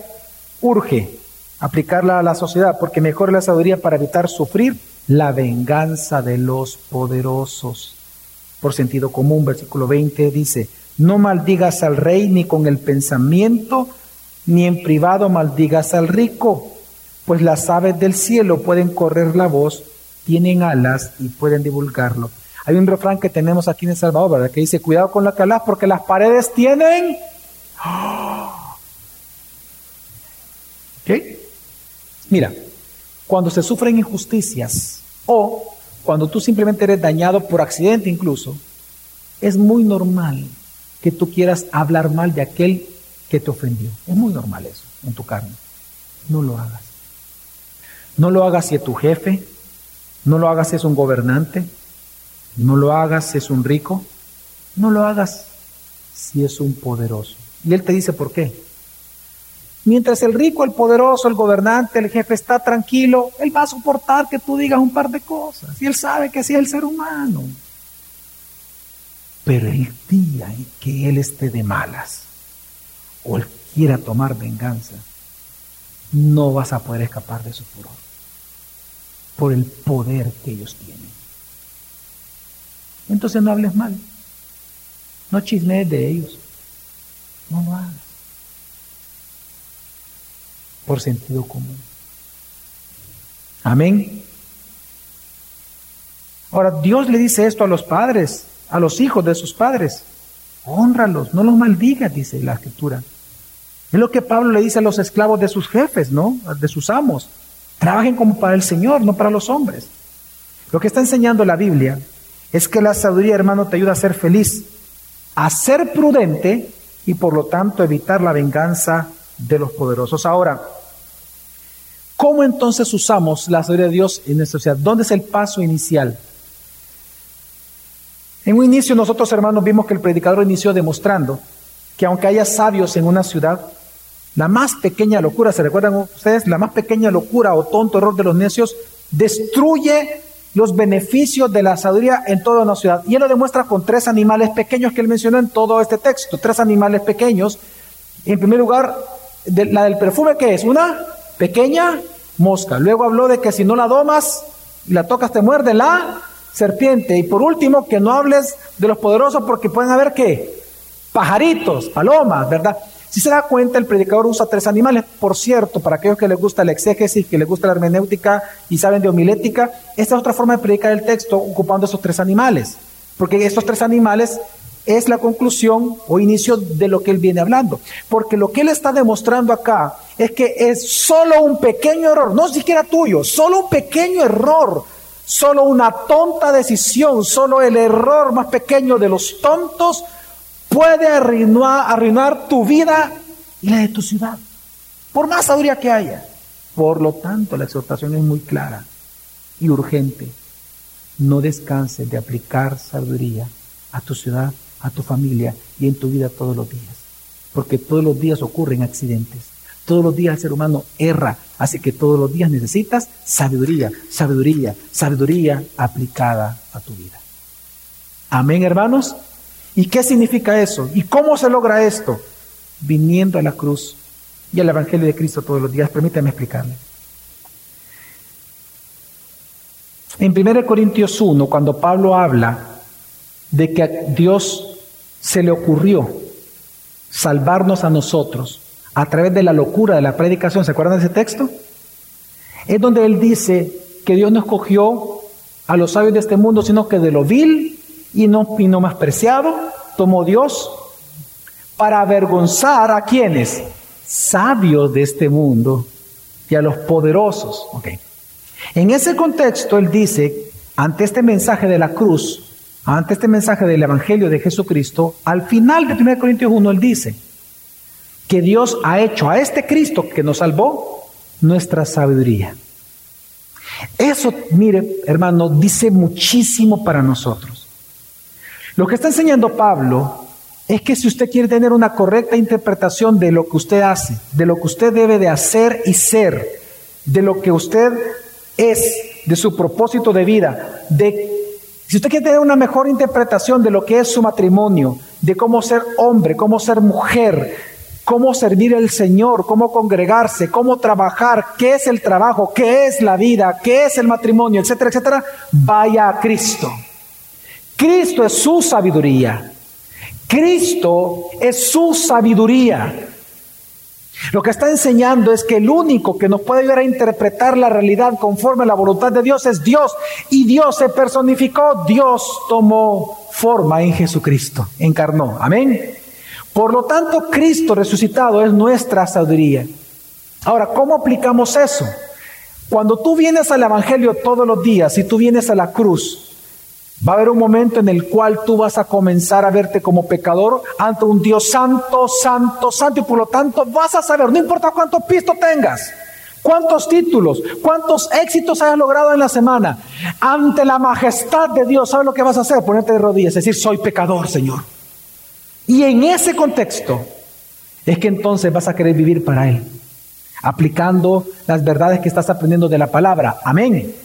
urge aplicarla a la sociedad? Porque mejor la sabiduría para evitar sufrir la venganza de los poderosos. Por sentido común, versículo 20 dice, no maldigas al rey ni con el pensamiento, ni en privado maldigas al rico, pues las aves del cielo pueden correr la voz, tienen alas y pueden divulgarlo. Hay un refrán que tenemos aquí en El Salvador, ¿verdad? Que dice, cuidado con la calas porque las paredes tienen... ¿Qué? Mira, cuando se sufren injusticias o cuando tú simplemente eres dañado por accidente incluso, es muy normal que tú quieras hablar mal de aquel que te ofendió. Es muy normal eso en tu carne. No lo hagas. No lo hagas si es tu jefe, no lo hagas si es un gobernante, no lo hagas si es un rico, no lo hagas si es un poderoso. Y él te dice por qué. Mientras el rico, el poderoso, el gobernante, el jefe está tranquilo, él va a soportar que tú digas un par de cosas. Y él sabe que así es el ser humano. Pero el día en que él esté de malas o él quiera tomar venganza, no vas a poder escapar de su furor por el poder que ellos tienen. Entonces no hables mal, no chismees de ellos, no lo hagas por sentido común. Amén. Ahora, Dios le dice esto a los padres, a los hijos de sus padres. Honralos, no los maldigas, dice la escritura. Es lo que Pablo le dice a los esclavos de sus jefes, ¿no? De sus amos. Trabajen como para el Señor, no para los hombres. Lo que está enseñando la Biblia es que la sabiduría, hermano, te ayuda a ser feliz, a ser prudente y por lo tanto evitar la venganza de los poderosos. Ahora, ¿cómo entonces usamos la sabiduría de Dios en nuestra sociedad? ¿Dónde es el paso inicial? En un inicio nosotros hermanos vimos que el predicador inició demostrando que aunque haya sabios en una ciudad, la más pequeña locura, ¿se recuerdan ustedes? La más pequeña locura o tonto error de los necios destruye los beneficios de la sabiduría en toda una ciudad. Y él lo demuestra con tres animales pequeños que él mencionó en todo este texto. Tres animales pequeños. En primer lugar, la del perfume, ¿qué es? Una pequeña mosca. Luego habló de que si no la domas y la tocas te muerde la serpiente. Y por último, que no hables de los poderosos porque pueden haber qué? Pajaritos, palomas, ¿verdad? Si se da cuenta, el predicador usa tres animales. Por cierto, para aquellos que les gusta la exégesis, que les gusta la hermenéutica y saben de homilética, esta es otra forma de predicar el texto ocupando esos tres animales. Porque estos tres animales es la conclusión o inicio de lo que él viene hablando. Porque lo que él está demostrando acá es que es solo un pequeño error, no siquiera tuyo, solo un pequeño error Solo una tonta decisión, solo el error más pequeño de los tontos puede arruinar, tu vida y la de tu ciudad, por más sabiduría que haya. Por lo tanto, la exhortación es muy clara y urgente. No descanses de aplicar sabiduría a tu ciudad, a tu familia y en tu vida todos los días, porque todos los días ocurren accidentes. Todos los días el ser humano erra, así que todos los días necesitas sabiduría, sabiduría, sabiduría aplicada a tu vida. Amén, hermanos. ¿Y qué significa eso? ¿Y cómo se logra esto? Viniendo a la cruz y al Evangelio de Cristo todos los días. Permítame explicarle. En 1 Corintios 1, cuando Pablo habla de que a Dios se le ocurrió salvarnos a nosotros, a través de la locura de la predicación, ¿se acuerdan de ese texto? Es donde él dice que Dios no escogió a los sabios de este mundo, sino que de lo vil y no, y no más preciado tomó Dios para avergonzar a quienes, sabios de este mundo y a los poderosos. Okay. En ese contexto, él dice, ante este mensaje de la cruz, ante este mensaje del Evangelio de Jesucristo, al final de 1 Corintios 1, él dice que Dios ha hecho a este Cristo que nos salvó nuestra sabiduría. Eso, mire, hermano, dice muchísimo para nosotros. Lo que está enseñando Pablo es que si usted quiere tener una correcta interpretación de lo que usted hace, de lo que usted debe de hacer y ser, de lo que usted es, de su propósito de vida, de si usted quiere tener una mejor interpretación de lo que es su matrimonio, de cómo ser hombre, cómo ser mujer, cómo servir al Señor, cómo congregarse, cómo trabajar, qué es el trabajo, qué es la vida, qué es el matrimonio, etcétera, etcétera, vaya a Cristo. Cristo es su sabiduría. Cristo es su sabiduría. Lo que está enseñando es que el único que nos puede ayudar a interpretar la realidad conforme a la voluntad de Dios es Dios. Y Dios se personificó, Dios tomó forma en Jesucristo, encarnó. Amén. Por lo tanto, Cristo resucitado es nuestra sabiduría. Ahora, ¿cómo aplicamos eso? Cuando tú vienes al Evangelio todos los días y tú vienes a la cruz, va a haber un momento en el cual tú vas a comenzar a verte como pecador ante un Dios santo, santo, santo, y por lo tanto vas a saber, no importa cuántos pistos tengas, cuántos títulos, cuántos éxitos hayas logrado en la semana, ante la majestad de Dios, ¿sabes lo que vas a hacer? Ponerte de rodillas, decir, soy pecador, Señor. Y en ese contexto es que entonces vas a querer vivir para Él, aplicando las verdades que estás aprendiendo de la palabra. Amén.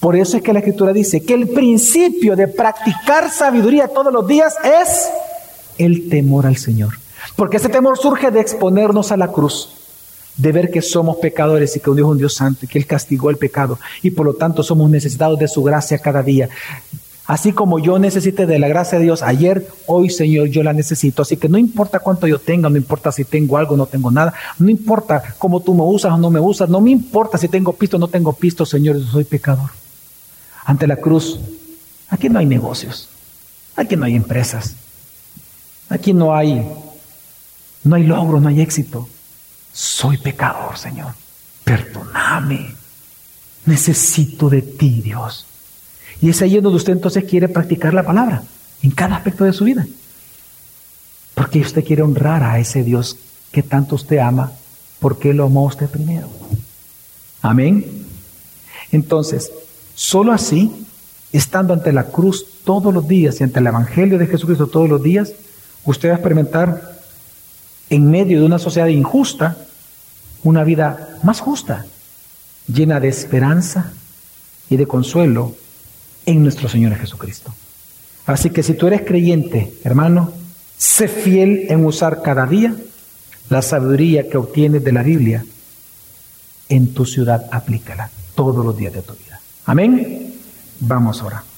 Por eso es que la Escritura dice que el principio de practicar sabiduría todos los días es el temor al Señor. Porque ese temor surge de exponernos a la cruz, de ver que somos pecadores y que un Dios es un Dios santo y que Él castigó el pecado y por lo tanto somos necesitados de su gracia cada día. Así como yo necesité de la gracia de Dios ayer, hoy Señor, yo la necesito. Así que no importa cuánto yo tenga, no importa si tengo algo no tengo nada, no importa cómo tú me usas o no me usas, no me importa si tengo pisto o no tengo pisto, Señor, yo soy pecador. Ante la cruz, aquí no hay negocios, aquí no hay empresas, aquí no hay, no hay logro, no hay éxito. Soy pecador, Señor. Perdóname. Necesito de ti, Dios. Y es ahí donde usted entonces quiere practicar la palabra, en cada aspecto de su vida. Porque usted quiere honrar a ese Dios que tanto usted ama, porque lo amó usted primero. Amén. Entonces, solo así, estando ante la cruz todos los días y ante el Evangelio de Jesucristo todos los días, usted va a experimentar en medio de una sociedad injusta una vida más justa, llena de esperanza y de consuelo en nuestro Señor Jesucristo. Así que si tú eres creyente, hermano, sé fiel en usar cada día la sabiduría que obtienes de la Biblia en tu ciudad, aplícala todos los días de tu vida. Amén. Vamos ahora.